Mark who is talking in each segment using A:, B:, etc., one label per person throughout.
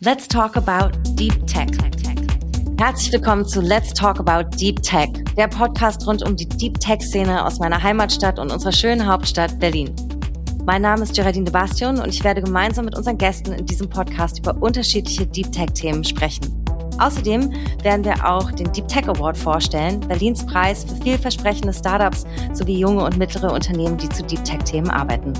A: Let's talk about Deep Tech. Herzlich willkommen zu Let's Talk About Deep Tech, der Podcast rund um die Deep Tech-Szene aus meiner Heimatstadt und unserer schönen Hauptstadt Berlin. Mein Name ist Geraldine de Bastion und ich werde gemeinsam mit unseren Gästen in diesem Podcast über unterschiedliche Deep Tech-Themen sprechen. Außerdem werden wir auch den Deep Tech Award vorstellen, Berlins Preis für vielversprechende Startups sowie junge und mittlere Unternehmen, die zu Deep Tech-Themen arbeiten.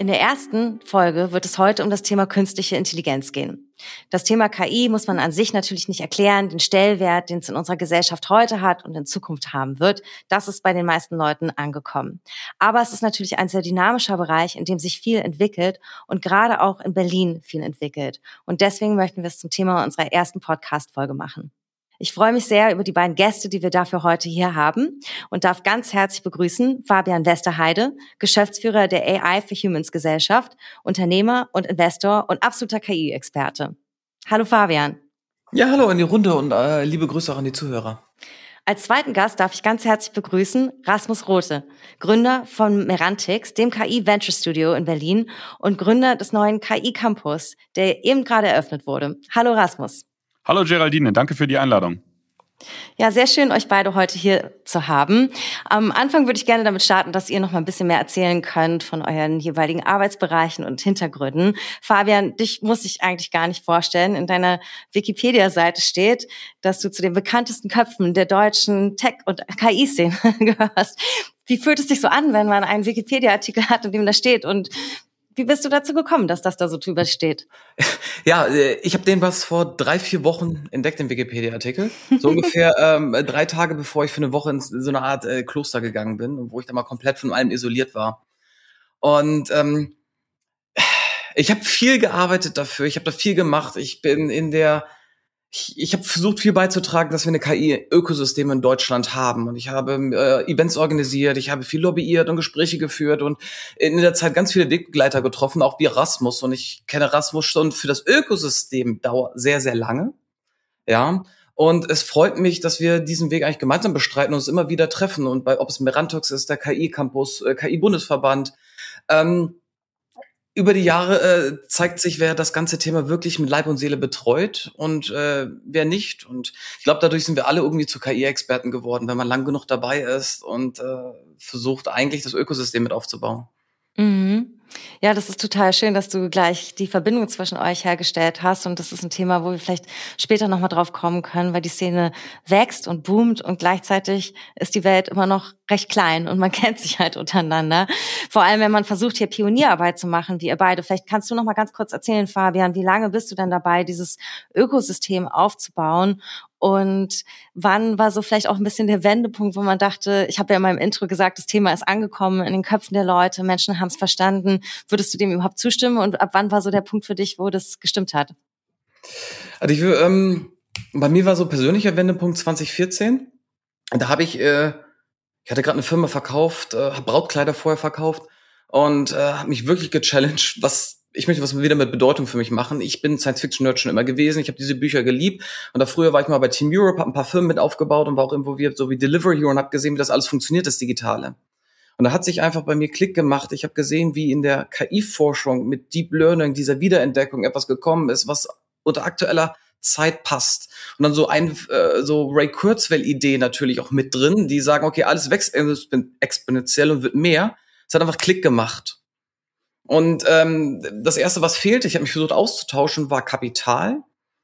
A: In der ersten Folge wird es heute um das Thema künstliche Intelligenz gehen. Das Thema KI muss man an sich natürlich nicht erklären. Den Stellwert, den es in unserer Gesellschaft heute hat und in Zukunft haben wird, das ist bei den meisten Leuten angekommen. Aber es ist natürlich ein sehr dynamischer Bereich, in dem sich viel entwickelt und gerade auch in Berlin viel entwickelt. Und deswegen möchten wir es zum Thema unserer ersten Podcast-Folge machen. Ich freue mich sehr über die beiden Gäste, die wir dafür heute hier haben und darf ganz herzlich begrüßen Fabian Westerheide, Geschäftsführer der AI for Humans Gesellschaft, Unternehmer und Investor und absoluter KI-Experte. Hallo Fabian.
B: Ja, hallo in die Runde und äh, liebe Grüße auch an die Zuhörer.
A: Als zweiten Gast darf ich ganz herzlich begrüßen Rasmus Rote, Gründer von Merantix, dem KI Venture Studio in Berlin und Gründer des neuen KI Campus, der eben gerade eröffnet wurde. Hallo Rasmus.
C: Hallo Geraldine, danke für die Einladung.
A: Ja, sehr schön, euch beide heute hier zu haben. Am Anfang würde ich gerne damit starten, dass ihr noch mal ein bisschen mehr erzählen könnt von euren jeweiligen Arbeitsbereichen und Hintergründen. Fabian, dich muss ich eigentlich gar nicht vorstellen. In deiner Wikipedia-Seite steht, dass du zu den bekanntesten Köpfen der deutschen Tech- und KI-Szene gehörst. Wie fühlt es sich so an, wenn man einen Wikipedia-Artikel hat, in dem da steht und wie bist du dazu gekommen, dass das da so drüber steht?
B: Ja, äh, ich habe den was vor drei, vier Wochen entdeckt, den Wikipedia-Artikel. So ungefähr ähm, drei Tage, bevor ich für eine Woche in so eine Art äh, Kloster gegangen bin wo ich dann mal komplett von allem isoliert war. Und ähm, ich habe viel gearbeitet dafür, ich habe da viel gemacht. Ich bin in der ich, ich habe versucht, viel beizutragen, dass wir eine KI-Ökosystem in Deutschland haben. Und ich habe äh, Events organisiert, ich habe viel lobbyiert und Gespräche geführt und in der Zeit ganz viele Wegbegleiter getroffen, auch wie Rasmus. Und ich kenne Rasmus schon für das Ökosystem dauer sehr, sehr lange. Ja. Und es freut mich, dass wir diesen Weg eigentlich gemeinsam bestreiten und uns immer wieder treffen. Und bei, ob es Merantox ist, der KI-Campus, äh, KI-Bundesverband, ähm, über die Jahre äh, zeigt sich, wer das ganze Thema wirklich mit Leib und Seele betreut und äh, wer nicht. Und ich glaube, dadurch sind wir alle irgendwie zu KI-Experten geworden, wenn man lang genug dabei ist und äh, versucht eigentlich das Ökosystem mit aufzubauen.
A: Mhm. Ja, das ist total schön, dass du gleich die Verbindung zwischen euch hergestellt hast. Und das ist ein Thema, wo wir vielleicht später nochmal drauf kommen können, weil die Szene wächst und boomt und gleichzeitig ist die Welt immer noch recht klein und man kennt sich halt untereinander. Vor allem, wenn man versucht, hier Pionierarbeit zu machen, wie ihr beide. Vielleicht kannst du noch mal ganz kurz erzählen, Fabian, wie lange bist du denn dabei, dieses Ökosystem aufzubauen und wann war so vielleicht auch ein bisschen der Wendepunkt, wo man dachte, ich habe ja in meinem Intro gesagt, das Thema ist angekommen in den Köpfen der Leute, Menschen haben es verstanden. Würdest du dem überhaupt zustimmen? Und ab wann war so der Punkt für dich, wo das gestimmt hat?
B: Also ich, ähm, bei mir war so persönlicher Wendepunkt 2014. Da habe ich, äh, ich hatte gerade eine Firma verkauft, äh, habe Brautkleider vorher verkauft und äh, habe mich wirklich gechallenged, was ich möchte was wieder mit Bedeutung für mich machen. Ich bin Science-Fiction-Nerd schon immer gewesen. Ich habe diese Bücher geliebt. Und da früher war ich mal bei Team Europe, habe ein paar Firmen mit aufgebaut und war auch involviert, so wie Delivery Hero und habe gesehen, wie das alles funktioniert, das Digitale. Und da hat sich einfach bei mir Klick gemacht. Ich habe gesehen, wie in der KI-Forschung mit Deep Learning, dieser Wiederentdeckung etwas gekommen ist, was unter aktueller Zeit passt. Und dann so ein äh, so Ray Kurzweil-Idee natürlich auch mit drin, die sagen, okay, alles wächst exponentiell und wird mehr. Es hat einfach Klick gemacht. Und ähm, das Erste, was fehlte, ich habe mich versucht auszutauschen, war Kapital.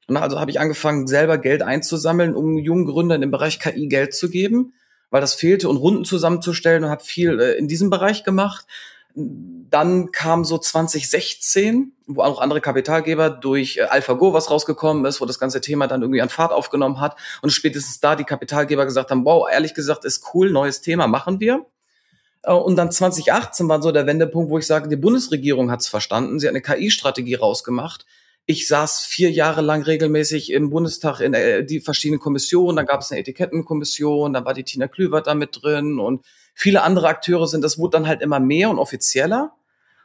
B: Und also habe ich angefangen, selber Geld einzusammeln, um jungen Gründern im Bereich KI Geld zu geben, weil das fehlte und Runden zusammenzustellen und habe viel äh, in diesem Bereich gemacht. Dann kam so 2016, wo auch andere Kapitalgeber durch äh, AlphaGo was rausgekommen ist, wo das ganze Thema dann irgendwie an Fahrt aufgenommen hat und spätestens da die Kapitalgeber gesagt haben, wow, ehrlich gesagt ist cool, neues Thema, machen wir. Äh, und dann 2018 war so der Wendepunkt, wo ich sage, die Bundesregierung hat es verstanden. Sie hat eine KI-Strategie rausgemacht. Ich saß vier Jahre lang regelmäßig im Bundestag in äh, die verschiedenen Kommissionen. Da gab es eine Etikettenkommission, da war die Tina Klüvert da mit drin und viele andere Akteure sind. Das wurde dann halt immer mehr und offizieller.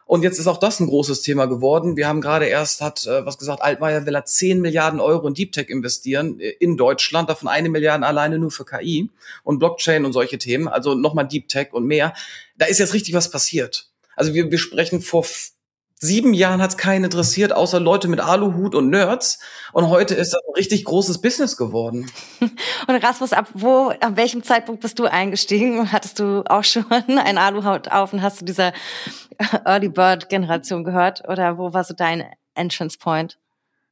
B: Und jetzt ist auch das ein großes Thema geworden. Wir haben gerade erst, hat äh, was gesagt, Altmaier will er 10 Milliarden Euro in Deep Tech investieren äh, in Deutschland, davon eine Milliarde alleine nur für KI und Blockchain und solche Themen, also nochmal Deep Tech und mehr. Da ist jetzt richtig was passiert. Also wir, wir sprechen vor sieben Jahren hat es keinen interessiert, außer Leute mit Aluhut und Nerds. Und heute ist das ein richtig großes Business geworden.
A: Und Rasmus, ab wo, ab welchem Zeitpunkt bist du eingestiegen? Hattest du auch schon ein Aluhut auf und hast du dieser Early Bird Generation gehört? Oder wo war so dein Entrance Point?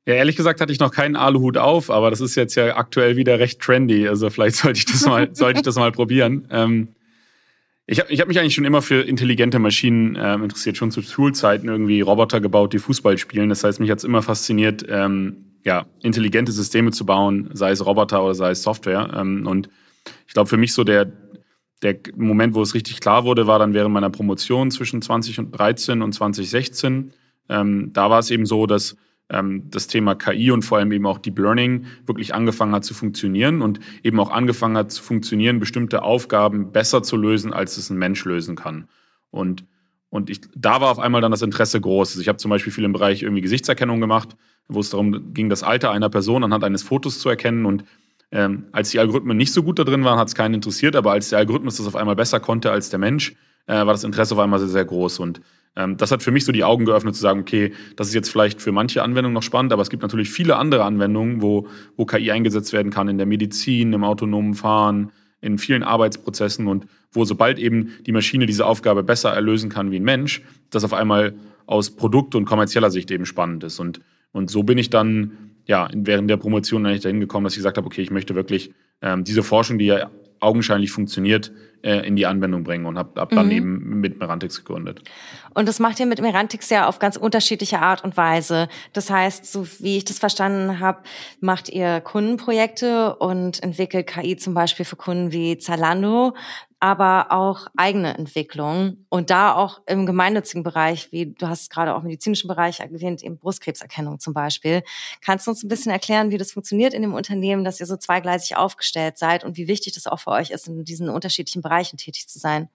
C: Ja, ehrlich gesagt hatte ich noch keinen Aluhut auf, aber das ist jetzt ja aktuell wieder recht trendy. Also vielleicht sollte ich das mal, sollte ich das mal probieren. Ähm, ich habe ich hab mich eigentlich schon immer für intelligente Maschinen äh, interessiert, schon zu Schulzeiten irgendwie Roboter gebaut, die Fußball spielen. Das heißt, mich hat's immer fasziniert, ähm, ja, intelligente Systeme zu bauen, sei es Roboter oder sei es Software. Ähm, und ich glaube, für mich so der, der Moment, wo es richtig klar wurde, war dann während meiner Promotion zwischen 2013 und 2016. Ähm, da war es eben so, dass ähm, das Thema KI und vor allem eben auch Deep Learning wirklich angefangen hat zu funktionieren und eben auch angefangen hat zu funktionieren, bestimmte Aufgaben besser zu lösen, als es ein Mensch lösen kann. Und und ich, da war auf einmal dann das Interesse groß. Also ich habe zum Beispiel viel im Bereich irgendwie Gesichtserkennung gemacht, wo es darum ging, das Alter einer Person anhand eines Fotos zu erkennen. Und ähm, als die Algorithmen nicht so gut da drin waren, hat es keinen interessiert. Aber als der Algorithmus das auf einmal besser konnte als der Mensch, äh, war das Interesse auf einmal sehr, sehr groß. Und ähm, das hat für mich so die Augen geöffnet zu sagen, okay, das ist jetzt vielleicht für manche Anwendungen noch spannend, aber es gibt natürlich viele andere Anwendungen, wo, wo KI eingesetzt werden kann, in der Medizin, im autonomen Fahren, in vielen Arbeitsprozessen und wo sobald eben die Maschine diese Aufgabe besser erlösen kann wie ein Mensch, das auf einmal aus Produkt- und kommerzieller Sicht eben spannend ist. Und, und so bin ich dann ja während der Promotion eigentlich dahin gekommen, dass ich gesagt habe, okay, ich möchte wirklich ähm, diese Forschung, die ja augenscheinlich funktioniert, äh, in die Anwendung bringen und habe hab dann mhm. eben mit Merantix gegründet.
A: Und das macht ihr mit Merantix ja auf ganz unterschiedliche Art und Weise. Das heißt, so wie ich das verstanden habe, macht ihr Kundenprojekte und entwickelt KI zum Beispiel für Kunden wie Zalando, aber auch eigene Entwicklung und da auch im gemeinnützigen Bereich, wie du hast gerade auch im medizinischen Bereich erwähnt, eben Brustkrebserkennung zum Beispiel. Kannst du uns ein bisschen erklären, wie das funktioniert in dem Unternehmen, dass ihr so zweigleisig aufgestellt seid und wie wichtig das auch für euch ist, in diesen unterschiedlichen Bereichen tätig zu sein?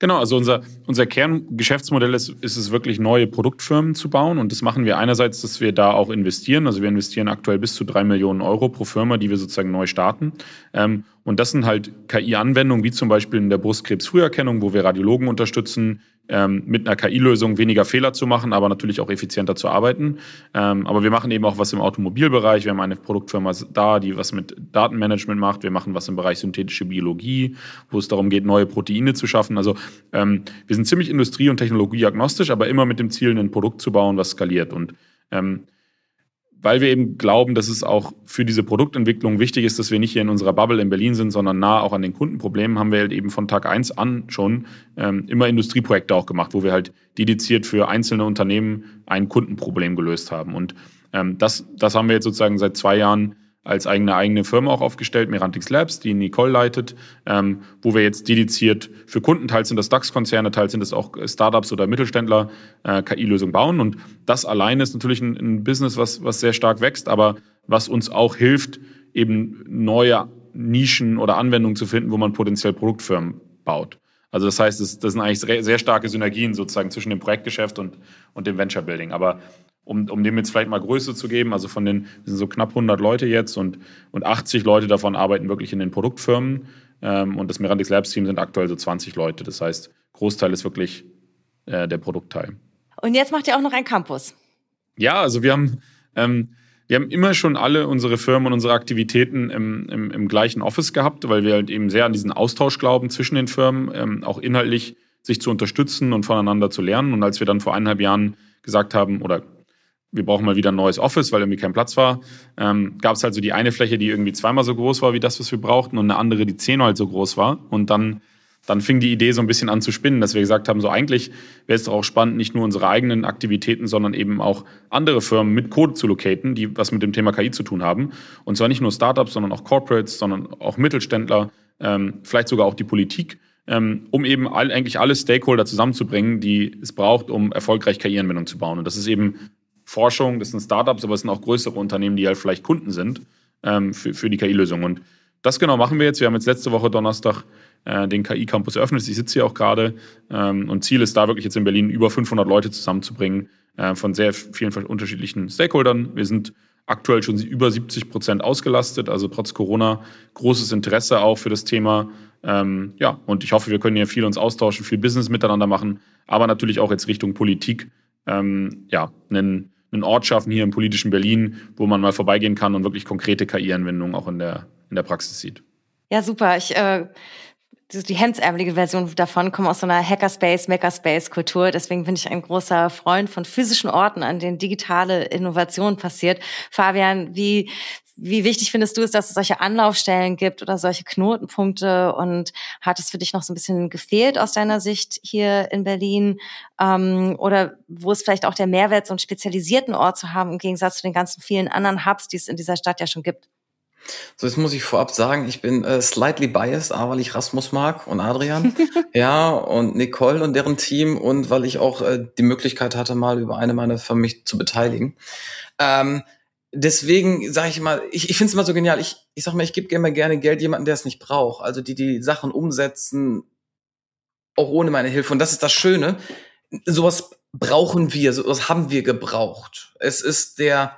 C: Genau, also unser, unser Kerngeschäftsmodell ist, ist es wirklich, neue Produktfirmen zu bauen. Und das machen wir einerseits, dass wir da auch investieren. Also wir investieren aktuell bis zu drei Millionen Euro pro Firma, die wir sozusagen neu starten. Ähm, und das sind halt KI-Anwendungen, wie zum Beispiel in der Brustkrebsfrüherkennung, wo wir Radiologen unterstützen, ähm, mit einer KI-Lösung weniger Fehler zu machen, aber natürlich auch effizienter zu arbeiten. Ähm, aber wir machen eben auch was im Automobilbereich. Wir haben eine Produktfirma da, die was mit Datenmanagement macht. Wir machen was im Bereich synthetische Biologie, wo es darum geht, neue Proteine zu schaffen. Also ähm, wir sind ziemlich industrie- und technologieagnostisch, aber immer mit dem Ziel, ein Produkt zu bauen, was skaliert. Und ähm, weil wir eben glauben, dass es auch für diese Produktentwicklung wichtig ist, dass wir nicht hier in unserer Bubble in Berlin sind, sondern nah auch an den Kundenproblemen, haben wir halt eben von Tag eins an schon ähm, immer Industrieprojekte auch gemacht, wo wir halt dediziert für einzelne Unternehmen ein Kundenproblem gelöst haben. Und ähm, das, das haben wir jetzt sozusagen seit zwei Jahren als eigene eigene Firma auch aufgestellt, Merantix Labs, die Nicole leitet, ähm, wo wir jetzt dediziert für Kunden, teils sind das DAX-Konzerne, teils sind das auch Startups oder Mittelständler, äh, KI-Lösungen bauen. Und das alleine ist natürlich ein, ein Business, was, was sehr stark wächst, aber was uns auch hilft, eben neue Nischen oder Anwendungen zu finden, wo man potenziell Produktfirmen baut. Also das heißt, das, das sind eigentlich sehr starke Synergien sozusagen zwischen dem Projektgeschäft und, und dem Venture Building. Aber um, um dem jetzt vielleicht mal Größe zu geben, also von den, wir sind so knapp 100 Leute jetzt und, und 80 Leute davon arbeiten wirklich in den Produktfirmen ähm, und das Merantix Labs Team sind aktuell so 20 Leute. Das heißt, Großteil ist wirklich äh, der Produktteil.
A: Und jetzt macht ihr auch noch einen Campus.
C: Ja, also wir haben, ähm, wir haben immer schon alle unsere Firmen und unsere Aktivitäten im, im, im gleichen Office gehabt, weil wir halt eben sehr an diesen Austausch glauben zwischen den Firmen, ähm, auch inhaltlich sich zu unterstützen und voneinander zu lernen. Und als wir dann vor eineinhalb Jahren gesagt haben oder wir brauchen mal wieder ein neues Office, weil irgendwie kein Platz war. Ähm, Gab es halt so die eine Fläche, die irgendwie zweimal so groß war wie das, was wir brauchten, und eine andere, die zehnmal so groß war. Und dann, dann fing die Idee so ein bisschen an zu spinnen, dass wir gesagt haben, so eigentlich wäre es doch auch spannend, nicht nur unsere eigenen Aktivitäten, sondern eben auch andere Firmen mit Code zu locaten, die was mit dem Thema KI zu tun haben. Und zwar nicht nur Startups, sondern auch Corporates, sondern auch Mittelständler, ähm, vielleicht sogar auch die Politik ähm, um eben all, eigentlich alle Stakeholder zusammenzubringen, die es braucht, um erfolgreich KI-Anwendungen zu bauen. Und das ist eben Forschung, das sind Startups, aber es sind auch größere Unternehmen, die halt vielleicht Kunden sind ähm, für, für die KI-Lösung. Und das genau machen wir jetzt. Wir haben jetzt letzte Woche Donnerstag äh, den KI-Campus eröffnet. Ich sitze hier auch gerade ähm, und Ziel ist da wirklich jetzt in Berlin über 500 Leute zusammenzubringen äh, von sehr vielen unterschiedlichen Stakeholdern. Wir sind aktuell schon über 70 Prozent ausgelastet, also trotz Corona großes Interesse auch für das Thema. Ähm, ja, und ich hoffe, wir können hier viel uns austauschen, viel Business miteinander machen, aber natürlich auch jetzt Richtung Politik, ähm, ja, einen, einen Ort schaffen hier im politischen Berlin, wo man mal vorbeigehen kann und wirklich konkrete KI-Anwendungen auch in der, in der Praxis sieht.
A: Ja, super. Ich äh die hemdsärmelige Version davon kommen aus so einer Hackerspace, Makerspace-Kultur. Deswegen bin ich ein großer Freund von physischen Orten, an denen digitale Innovation passiert. Fabian, wie, wie wichtig findest du es, dass es solche Anlaufstellen gibt oder solche Knotenpunkte? Und hat es für dich noch so ein bisschen gefehlt aus deiner Sicht hier in Berlin? Ähm, oder wo ist vielleicht auch der Mehrwert, so einen spezialisierten Ort zu haben, im Gegensatz zu den ganzen vielen anderen Hubs, die es in dieser Stadt ja schon gibt?
B: So, jetzt muss ich vorab sagen, ich bin äh, slightly biased, A, weil ich Rasmus mag und Adrian, ja, und Nicole und deren Team und weil ich auch äh, die Möglichkeit hatte, mal über eine meiner Firmen mich zu beteiligen. Ähm, deswegen sage ich mal, ich, ich finde es immer so genial. Ich, ich sag mal, ich gebe immer gerne Geld jemanden, der es nicht braucht. Also die die Sachen umsetzen, auch ohne meine Hilfe. Und das ist das Schöne. Sowas brauchen wir, sowas haben wir gebraucht. Es ist der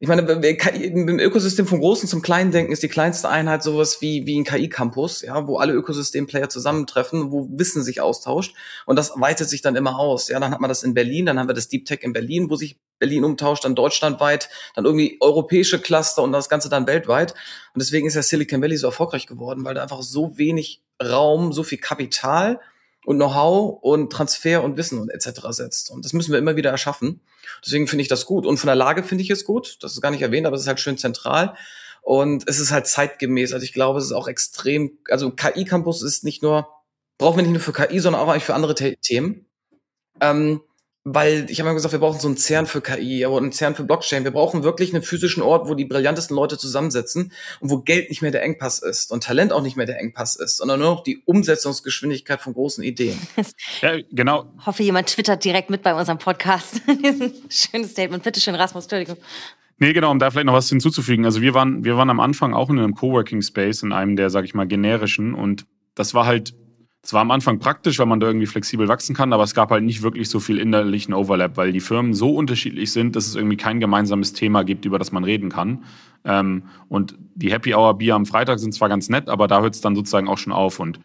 B: ich meine, im Ökosystem vom Großen zum Kleinen denken ist die kleinste Einheit sowas wie, wie ein KI-Campus, ja, wo alle Ökosystemplayer zusammentreffen, wo Wissen sich austauscht. Und das weitet sich dann immer aus. Ja, dann hat man das in Berlin, dann haben wir das Deep Tech in Berlin, wo sich Berlin umtauscht, dann deutschlandweit, dann irgendwie europäische Cluster und das Ganze dann weltweit. Und deswegen ist ja Silicon Valley so erfolgreich geworden, weil da einfach so wenig Raum, so viel Kapital und Know-how und Transfer und Wissen und etc. setzt. Und das müssen wir immer wieder erschaffen. Deswegen finde ich das gut. Und von der Lage finde ich es gut. Das ist gar nicht erwähnt, aber es ist halt schön zentral. Und es ist halt zeitgemäß. Also ich glaube, es ist auch extrem, also KI-Campus ist nicht nur, brauchen wir nicht nur für KI, sondern auch eigentlich für andere Themen. Ähm, weil ich habe immer gesagt, wir brauchen so einen CERN für KI, aber einen CERN für Blockchain. Wir brauchen wirklich einen physischen Ort, wo die brillantesten Leute zusammensitzen und wo Geld nicht mehr der Engpass ist und Talent auch nicht mehr der Engpass ist, sondern nur noch die Umsetzungsgeschwindigkeit von großen Ideen.
C: Ja, genau.
A: Ich hoffe, jemand twittert direkt mit bei unserem Podcast. Schönes Statement. Bitte schön, Rasmus, Entschuldigung.
C: Nee, genau, um da vielleicht noch was hinzuzufügen. Also wir waren, wir waren am Anfang auch in einem Coworking Space, in einem der, sag ich mal, generischen und das war halt es war am Anfang praktisch, weil man da irgendwie flexibel wachsen kann, aber es gab halt nicht wirklich so viel innerlichen Overlap, weil die Firmen so unterschiedlich sind, dass es irgendwie kein gemeinsames Thema gibt, über das man reden kann. Ähm, und die Happy Hour Bier am Freitag sind zwar ganz nett, aber da hört es dann sozusagen auch schon auf. Und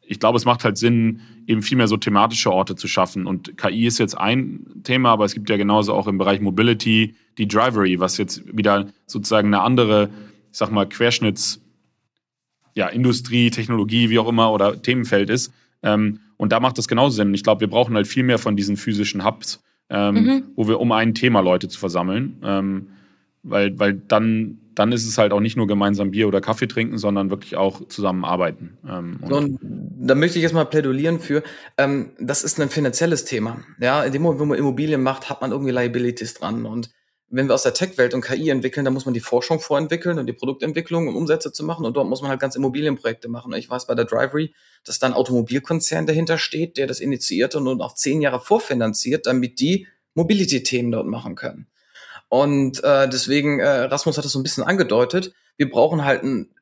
C: ich glaube, es macht halt Sinn, eben viel mehr so thematische Orte zu schaffen. Und KI ist jetzt ein Thema, aber es gibt ja genauso auch im Bereich Mobility die Drivery, was jetzt wieder sozusagen eine andere, ich sag mal, Querschnitts- ja, Industrie, Technologie, wie auch immer, oder Themenfeld ist. Ähm, und da macht das genauso Sinn. Ich glaube, wir brauchen halt viel mehr von diesen physischen Hubs, ähm, mhm. wo wir um ein Thema Leute zu versammeln. Ähm, weil, weil dann, dann ist es halt auch nicht nur gemeinsam Bier oder Kaffee trinken, sondern wirklich auch zusammenarbeiten.
B: Ähm, und, und da möchte ich jetzt mal plädolieren für, ähm, das ist ein finanzielles Thema. Ja, in dem Moment, wo man Immobilien macht, hat man irgendwie Liabilities dran. Und wenn wir aus der Tech-Welt und KI entwickeln, dann muss man die Forschung vorentwickeln und die Produktentwicklung und Umsätze zu machen. Und dort muss man halt ganz Immobilienprojekte machen. Ich weiß bei der Drivery, dass da ein Automobilkonzern dahinter steht, der das initiiert und auch zehn Jahre vorfinanziert, damit die Mobility-Themen dort machen können. Und äh, deswegen, äh, Rasmus hat es so ein bisschen angedeutet, wir brauchen halt ein,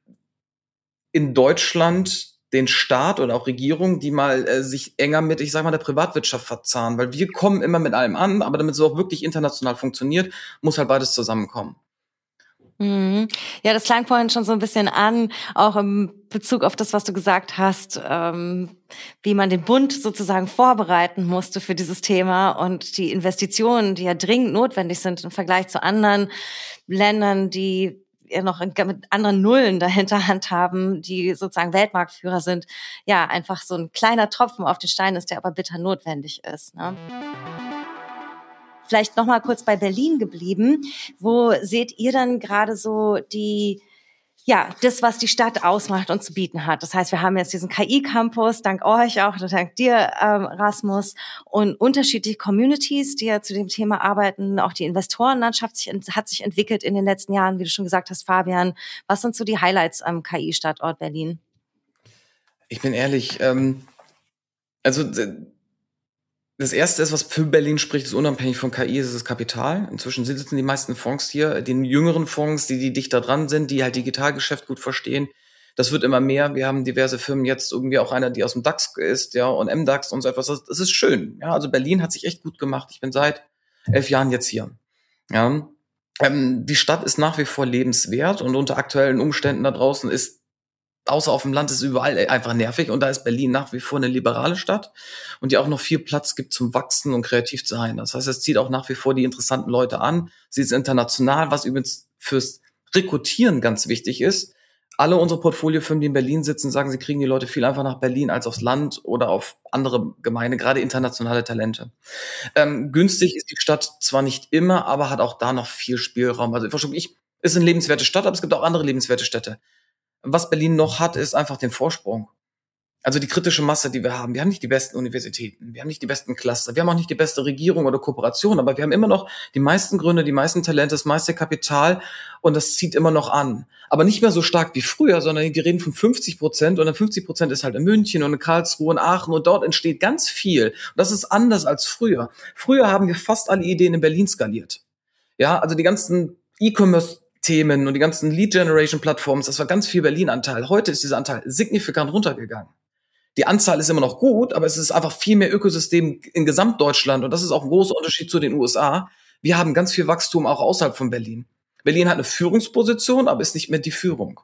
B: in Deutschland den Staat oder auch Regierung, die mal äh, sich enger mit, ich sag mal, der Privatwirtschaft verzahnen, weil wir kommen immer mit allem an, aber damit es auch wirklich international funktioniert, muss halt beides zusammenkommen.
A: Mhm. Ja, das klang vorhin schon so ein bisschen an, auch im Bezug auf das, was du gesagt hast, ähm, wie man den Bund sozusagen vorbereiten musste für dieses Thema und die Investitionen, die ja dringend notwendig sind im Vergleich zu anderen Ländern, die ja noch mit anderen Nullen dahinter handhaben, die sozusagen Weltmarktführer sind, ja, einfach so ein kleiner Tropfen auf den Stein ist, der aber bitter notwendig ist. Ne? Vielleicht noch mal kurz bei Berlin geblieben. Wo seht ihr dann gerade so die ja, das, was die Stadt ausmacht und zu bieten hat. Das heißt, wir haben jetzt diesen KI-Campus, dank euch auch, dank dir, ähm, Rasmus, und unterschiedliche Communities, die ja zu dem Thema arbeiten. Auch die Investorenlandschaft hat sich entwickelt in den letzten Jahren, wie du schon gesagt hast, Fabian. Was sind so die Highlights am KI-Standort Berlin?
B: Ich bin ehrlich, ähm, also das erste ist, was für Berlin spricht, ist unabhängig von KI, ist das Kapital. Inzwischen sitzen die meisten Fonds hier, den jüngeren Fonds, die, die dichter dran sind, die halt Digitalgeschäft gut verstehen, Das wird immer mehr. Wir haben diverse Firmen jetzt irgendwie auch einer, die aus dem DAX ist, ja, und MDAX und so etwas. Das, ist schön. Ja, also Berlin hat sich echt gut gemacht. Ich bin seit elf Jahren jetzt hier. Ja, ähm, die Stadt ist nach wie vor lebenswert und unter aktuellen Umständen da draußen ist außer auf dem Land ist überall einfach nervig und da ist Berlin nach wie vor eine liberale Stadt und die auch noch viel Platz gibt zum Wachsen und kreativ sein. Das heißt, es zieht auch nach wie vor die interessanten Leute an. Sie ist international, was übrigens fürs Rekrutieren ganz wichtig ist. Alle unsere Portfoliofirmen, die in Berlin sitzen, sagen, sie kriegen die Leute viel einfach nach Berlin als aufs Land oder auf andere Gemeinde, gerade internationale Talente. Ähm, günstig ist die Stadt zwar nicht immer, aber hat auch da noch viel Spielraum. Also ich, ist eine lebenswerte Stadt, aber es gibt auch andere lebenswerte Städte. Was Berlin noch hat, ist einfach den Vorsprung. Also die kritische Masse, die wir haben. Wir haben nicht die besten Universitäten, wir haben nicht die besten Cluster, wir haben auch nicht die beste Regierung oder Kooperation, aber wir haben immer noch die meisten Gründe, die meisten Talente, das meiste Kapital und das zieht immer noch an. Aber nicht mehr so stark wie früher, sondern wir reden von 50 Prozent und dann 50 Prozent ist halt in München und in Karlsruhe und Aachen und dort entsteht ganz viel. Und das ist anders als früher. Früher haben wir fast alle Ideen in Berlin skaliert. Ja, also die ganzen E-Commerce Themen und die ganzen Lead Generation Plattforms, das war ganz viel Berlin-Anteil. Heute ist dieser Anteil signifikant runtergegangen. Die Anzahl ist immer noch gut, aber es ist einfach viel mehr Ökosystem in Gesamtdeutschland und das ist auch ein großer Unterschied zu den USA. Wir haben ganz viel Wachstum auch außerhalb von Berlin. Berlin hat eine Führungsposition, aber ist nicht mehr die Führung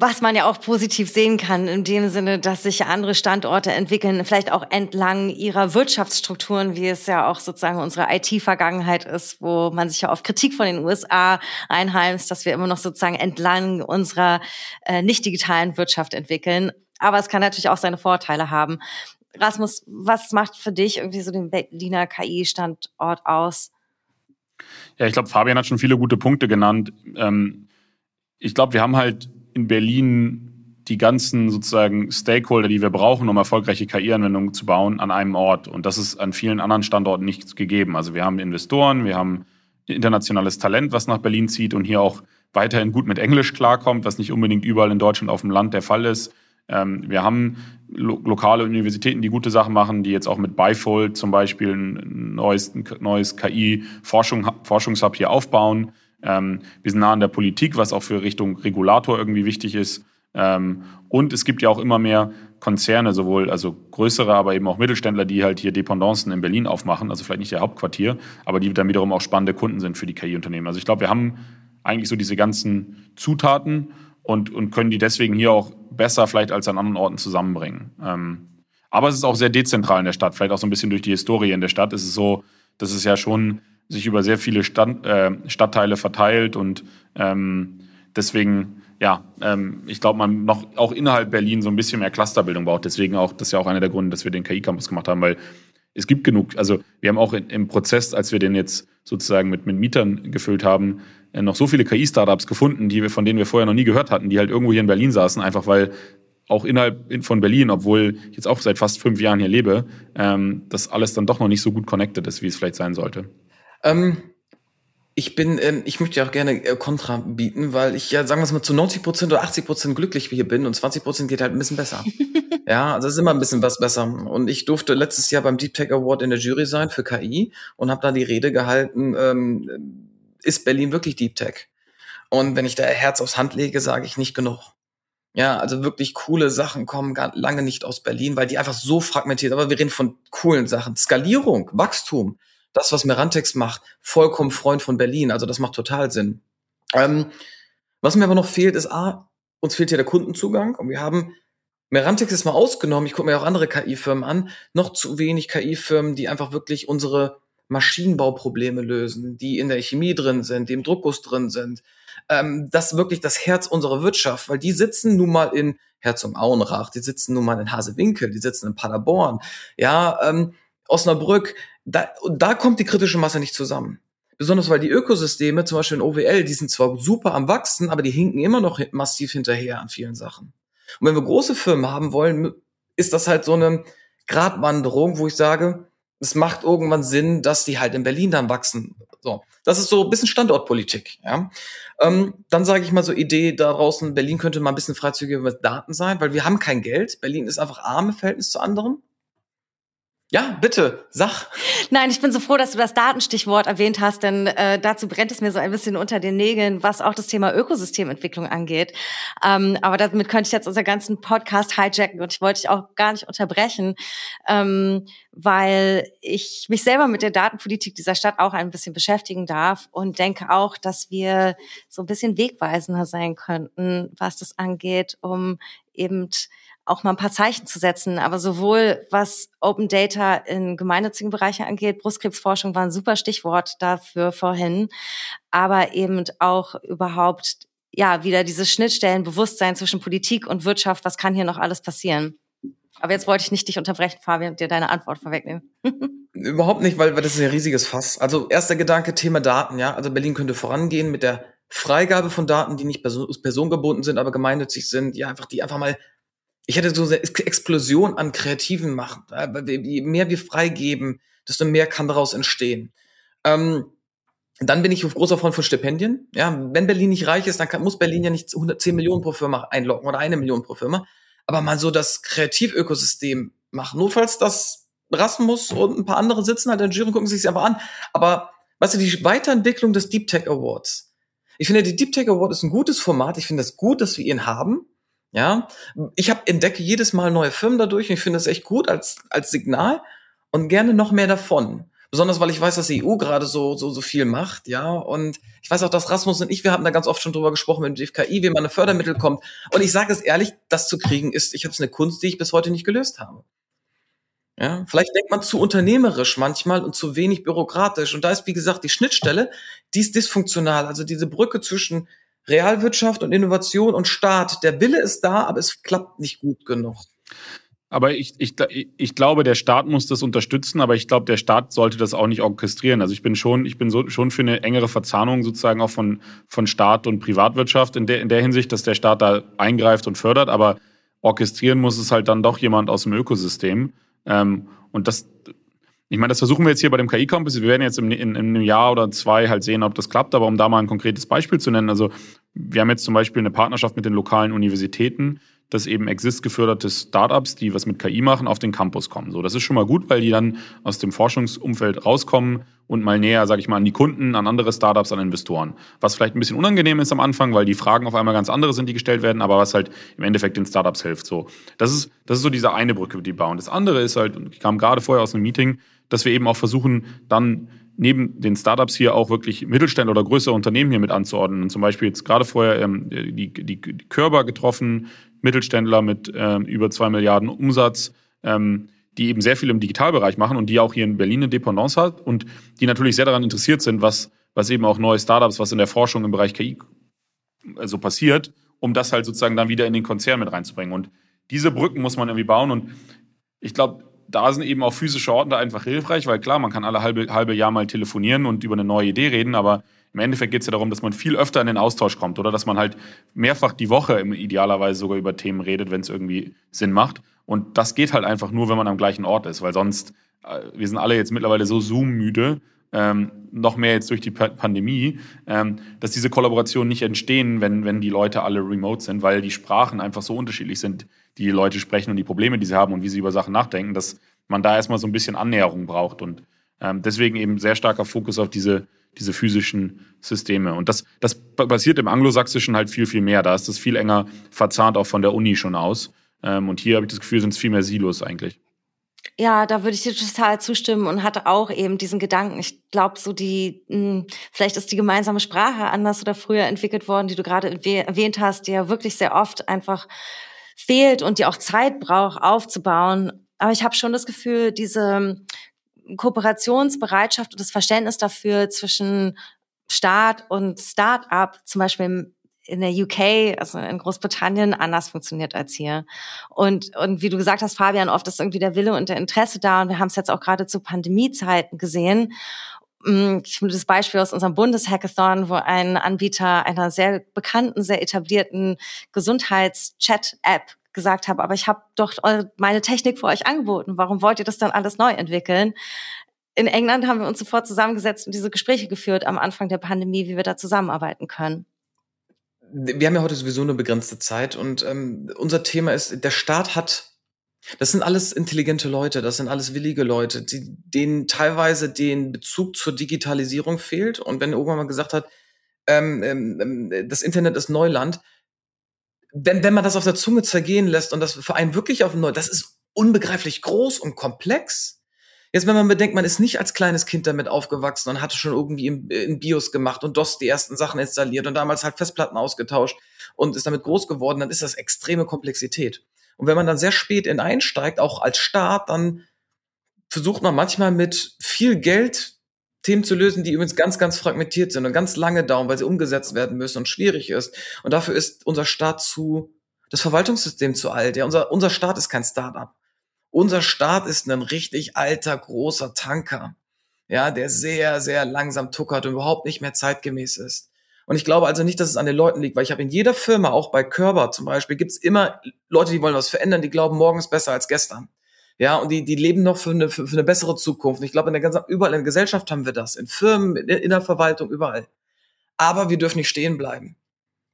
A: was man ja auch positiv sehen kann, in dem Sinne, dass sich andere Standorte entwickeln, vielleicht auch entlang ihrer Wirtschaftsstrukturen, wie es ja auch sozusagen unsere IT-Vergangenheit ist, wo man sich ja auf Kritik von den USA einheimst, dass wir immer noch sozusagen entlang unserer äh, nicht digitalen Wirtschaft entwickeln. Aber es kann natürlich auch seine Vorteile haben. Rasmus, was macht für dich irgendwie so den Berliner KI-Standort aus?
C: Ja, ich glaube, Fabian hat schon viele gute Punkte genannt. Ähm, ich glaube, wir haben halt in Berlin die ganzen sozusagen Stakeholder, die wir brauchen, um erfolgreiche KI-Anwendungen zu bauen, an einem Ort. Und das ist an vielen anderen Standorten nicht gegeben. Also wir haben Investoren, wir haben internationales Talent, was nach Berlin zieht und hier auch weiterhin gut mit Englisch klarkommt, was nicht unbedingt überall in Deutschland auf dem Land der Fall ist. Ähm, wir haben lo lokale Universitäten, die gute Sachen machen, die jetzt auch mit Bifold zum Beispiel ein neues, neues KI-Forschungshub hier aufbauen. Ähm, wir sind nah an der Politik, was auch für Richtung Regulator irgendwie wichtig ist. Ähm, und es gibt ja auch immer mehr Konzerne, sowohl also größere, aber eben auch Mittelständler, die halt hier Dependancen in Berlin aufmachen, also vielleicht nicht der Hauptquartier, aber die dann wiederum auch spannende Kunden sind für die KI-Unternehmen. Also ich glaube, wir haben eigentlich so diese ganzen Zutaten und, und können die deswegen hier auch besser vielleicht als an anderen Orten zusammenbringen. Ähm, aber es ist auch sehr dezentral in der Stadt, vielleicht auch so ein bisschen durch die Historie in der Stadt. Es ist so, dass es ja schon sich über sehr viele Stand, äh, Stadtteile verteilt und ähm, deswegen, ja, ähm, ich glaube, man noch auch innerhalb Berlin so ein bisschen mehr Clusterbildung braucht. Deswegen auch, das ist ja auch einer der Gründe, dass wir den KI-Campus gemacht haben, weil es gibt genug, also wir haben auch im Prozess, als wir den jetzt sozusagen mit, mit Mietern gefüllt haben, äh, noch so viele KI-Startups gefunden, die wir, von denen wir vorher noch nie gehört hatten, die halt irgendwo hier in Berlin saßen, einfach weil auch innerhalb von Berlin, obwohl ich jetzt auch seit fast fünf Jahren hier lebe, ähm, das alles dann doch noch nicht so gut connected ist, wie es vielleicht sein sollte.
B: Ähm, ich bin, ähm, ich möchte ja auch gerne äh, Kontra bieten, weil ich ja, sagen wir es mal, zu 90 Prozent oder 80 Prozent glücklich hier bin und 20 Prozent geht halt ein bisschen besser. ja, also es ist immer ein bisschen was besser. Und ich durfte letztes Jahr beim Deep Tech Award in der Jury sein für KI und habe da die Rede gehalten, ähm, ist Berlin wirklich Deep Tech? Und wenn ich da Herz aufs Hand lege, sage ich nicht genug. Ja, also wirklich coole Sachen kommen gar lange nicht aus Berlin, weil die einfach so fragmentiert. Aber wir reden von coolen Sachen. Skalierung, Wachstum das, was Merantex macht, vollkommen Freund von Berlin. Also das macht total Sinn. Ähm, was mir aber noch fehlt, ist A, uns fehlt hier der Kundenzugang und wir haben Merantex ist mal ausgenommen, ich gucke mir auch andere KI-Firmen an, noch zu wenig KI-Firmen, die einfach wirklich unsere Maschinenbauprobleme lösen, die in der Chemie drin sind, die im Druckguss drin sind. Ähm, das ist wirklich das Herz unserer Wirtschaft, weil die sitzen nun mal in Herzogenaurach, die sitzen nun mal in Hasewinkel, die sitzen in Paderborn, ja, ähm, Osnabrück, da, und da kommt die kritische Masse nicht zusammen. Besonders weil die Ökosysteme, zum Beispiel in OWL, die sind zwar super am Wachsen, aber die hinken immer noch massiv hinterher an vielen Sachen. Und wenn wir große Firmen haben wollen, ist das halt so eine Gratwanderung, wo ich sage, es macht irgendwann Sinn, dass die halt in Berlin dann wachsen. So, das ist so ein bisschen Standortpolitik. Ja? Ähm, dann sage ich mal so Idee da draußen, Berlin könnte mal ein bisschen freizügiger mit Daten sein, weil wir haben kein Geld. Berlin ist einfach arm im Verhältnis zu anderen. Ja, bitte, sag.
A: Nein, ich bin so froh, dass du das Datenstichwort erwähnt hast, denn äh, dazu brennt es mir so ein bisschen unter den Nägeln, was auch das Thema Ökosystementwicklung angeht. Ähm, aber damit könnte ich jetzt unseren ganzen Podcast hijacken und ich wollte dich auch gar nicht unterbrechen, ähm, weil ich mich selber mit der Datenpolitik dieser Stadt auch ein bisschen beschäftigen darf und denke auch, dass wir so ein bisschen wegweisender sein könnten, was das angeht, um eben auch mal ein paar Zeichen zu setzen. Aber sowohl was Open Data in gemeinnützigen Bereichen angeht, Brustkrebsforschung war ein super Stichwort dafür vorhin, aber eben auch überhaupt ja wieder dieses Schnittstellenbewusstsein zwischen Politik und Wirtschaft. Was kann hier noch alles passieren? Aber jetzt wollte ich nicht dich unterbrechen, Fabian, und dir deine Antwort vorwegnehmen.
B: Überhaupt nicht, weil, weil das ist ein riesiges Fass. Also erster Gedanke, Thema Daten, ja. Also Berlin könnte vorangehen mit der Freigabe von Daten, die nicht personengebunden sind, aber gemeinnützig sind, ja, einfach die einfach mal ich hätte so eine Explosion an kreativen machen. Je mehr wir freigeben, desto mehr kann daraus entstehen. Ähm, dann bin ich auf großer Freund von Stipendien. Ja, wenn Berlin nicht reich ist, dann kann, muss Berlin ja nicht 110 Millionen pro Firma einloggen oder eine Million pro Firma. Aber mal so das Kreativökosystem machen. Notfalls das Rasmus und ein paar andere sitzen halt in Giro und gucken sich einfach an. Aber weißt du, die Weiterentwicklung des Deep Tech Awards. Ich finde, die Deep Tech Award ist ein gutes Format. Ich finde es gut, dass wir ihn haben. Ja, ich habe entdecke jedes Mal neue Firmen dadurch und ich finde das echt gut als als Signal und gerne noch mehr davon. Besonders weil ich weiß, dass die EU gerade so so so viel macht, ja. Und ich weiß auch, dass Rasmus und ich, wir haben da ganz oft schon drüber gesprochen mit dem DFKI, wie man eine Fördermittel kommt. Und ich sage es ehrlich, das zu kriegen ist, ich habe es eine Kunst, die ich bis heute nicht gelöst habe. Ja, vielleicht denkt man zu unternehmerisch manchmal und zu wenig bürokratisch. Und da ist, wie gesagt, die Schnittstelle, die ist dysfunktional. Also diese Brücke zwischen Realwirtschaft und Innovation und Staat, der Wille ist da, aber es klappt nicht gut genug.
C: Aber ich, ich, ich glaube, der Staat muss das unterstützen, aber ich glaube, der Staat sollte das auch nicht orchestrieren. Also ich bin schon, ich bin so, schon für eine engere Verzahnung sozusagen auch von, von Staat und Privatwirtschaft in der, in der Hinsicht, dass der Staat da eingreift und fördert, aber orchestrieren muss es halt dann doch jemand aus dem Ökosystem. Ähm, und das, ich meine, das versuchen wir jetzt hier bei dem KI-Campus. Wir werden jetzt in, in, in, einem Jahr oder zwei halt sehen, ob das klappt. Aber um da mal ein konkretes Beispiel zu nennen, also wir haben jetzt zum Beispiel eine Partnerschaft mit den lokalen Universitäten, dass eben Exist geförderte Startups, die was mit KI machen, auf den Campus kommen. So, das ist schon mal gut, weil die dann aus dem Forschungsumfeld rauskommen und mal näher, sage ich mal, an die Kunden, an andere Startups, an Investoren. Was vielleicht ein bisschen unangenehm ist am Anfang, weil die Fragen auf einmal ganz andere sind, die gestellt werden, aber was halt im Endeffekt den Startups hilft. So, das ist das ist so diese eine Brücke, die bauen. Das andere ist halt, ich kam gerade vorher aus einem Meeting, dass wir eben auch versuchen, dann neben den Startups hier auch wirklich Mittelständler oder größere Unternehmen hier mit anzuordnen. Und zum Beispiel jetzt gerade vorher ähm, die, die, die Körper getroffen, Mittelständler mit ähm, über zwei Milliarden Umsatz, ähm, die eben sehr viel im Digitalbereich machen und die auch hier in Berlin eine Dependance hat und die natürlich sehr daran interessiert sind, was, was eben auch neue Startups, was in der Forschung im Bereich KI so also passiert, um das halt sozusagen dann wieder in den Konzern mit reinzubringen. Und diese Brücken muss man irgendwie bauen und ich glaube, da sind eben auch physische Orte einfach hilfreich, weil klar, man kann alle halbe, halbe Jahr mal telefonieren und über eine neue Idee reden, aber im Endeffekt geht es ja darum, dass man viel öfter in den Austausch kommt oder dass man halt mehrfach die Woche idealerweise sogar über Themen redet, wenn es irgendwie Sinn macht. Und das geht halt einfach nur, wenn man am gleichen Ort ist, weil sonst, äh, wir sind alle jetzt mittlerweile so Zoom-müde, ähm, noch mehr jetzt durch die pa Pandemie, ähm, dass diese Kollaborationen nicht entstehen, wenn, wenn die Leute alle remote sind, weil die Sprachen einfach so unterschiedlich sind, die, die Leute sprechen und die Probleme, die sie haben und wie sie über Sachen nachdenken, dass man da erstmal so ein bisschen Annäherung braucht. Und ähm, deswegen eben sehr starker Fokus auf diese, diese physischen Systeme. Und das, das passiert im Anglosächsischen halt viel, viel mehr. Da ist das viel enger verzahnt auch von der Uni schon aus. Ähm, und hier habe ich das Gefühl, sind es viel mehr Silos eigentlich.
A: Ja, da würde ich dir total zustimmen und hatte auch eben diesen Gedanken. Ich glaube, so die, mh, hm, vielleicht ist die gemeinsame Sprache anders oder früher entwickelt worden, die du gerade erwähnt hast, die ja wirklich sehr oft einfach fehlt und die auch Zeit braucht aufzubauen. Aber ich habe schon das Gefühl, diese Kooperationsbereitschaft und das Verständnis dafür zwischen Staat und Start-up, zum Beispiel in der UK, also in Großbritannien, anders funktioniert als hier. Und, und wie du gesagt hast, Fabian, oft ist irgendwie der Wille und der Interesse da. Und wir haben es jetzt auch gerade zu Pandemiezeiten gesehen. Mm, ich finde das Beispiel aus unserem Bundeshackathon, wo ein Anbieter einer sehr bekannten, sehr etablierten Gesundheits-Chat-App gesagt habe, aber ich habe doch meine Technik für euch angeboten. Warum wollt ihr das dann alles neu entwickeln? In England haben wir uns sofort zusammengesetzt und diese Gespräche geführt am Anfang der Pandemie, wie wir da zusammenarbeiten können
B: wir haben ja heute sowieso eine begrenzte Zeit und ähm, unser Thema ist, der Staat hat Das sind alles intelligente Leute, das sind alles willige Leute, die, denen teilweise den Bezug zur Digitalisierung fehlt. Und wenn irgendwann gesagt hat, ähm, ähm, ähm, das Internet ist Neuland, wenn, wenn man das auf der Zunge zergehen lässt und das für einen wirklich auf neu, das ist unbegreiflich groß und komplex. Jetzt, wenn man bedenkt, man ist nicht als kleines Kind damit aufgewachsen und hatte schon irgendwie im, in BIOS gemacht und DOS die ersten Sachen installiert und damals halt Festplatten ausgetauscht und ist damit groß geworden, dann ist das extreme Komplexität. Und wenn man dann sehr spät in einsteigt, auch als Staat, dann versucht man manchmal mit viel Geld Themen zu lösen, die übrigens ganz, ganz fragmentiert sind und ganz lange dauern, weil sie umgesetzt werden müssen und schwierig ist. Und dafür ist unser Staat zu, das Verwaltungssystem zu alt. Ja, unser, unser Staat ist kein Start-up. Unser Staat ist ein richtig alter, großer Tanker. Ja, der sehr, sehr langsam tuckert und überhaupt nicht mehr zeitgemäß ist. Und ich glaube also nicht, dass es an den Leuten liegt, weil ich habe in jeder Firma, auch bei Körber zum Beispiel, gibt es immer Leute, die wollen was verändern, die glauben, morgen ist besser als gestern. Ja, und die, die leben noch für eine, für, für eine bessere Zukunft. Ich glaube, in der ganzen, überall in der Gesellschaft haben wir das. In Firmen, in, in der Verwaltung, überall. Aber wir dürfen nicht stehen bleiben.